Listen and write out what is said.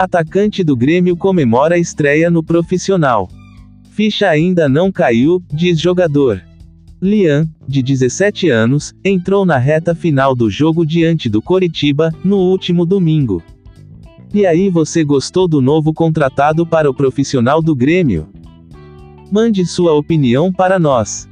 Atacante do Grêmio comemora a estreia no profissional. Ficha ainda não caiu, diz jogador. Lian, de 17 anos, entrou na reta final do jogo diante do Coritiba, no último domingo. E aí você gostou do novo contratado para o profissional do Grêmio? Mande sua opinião para nós.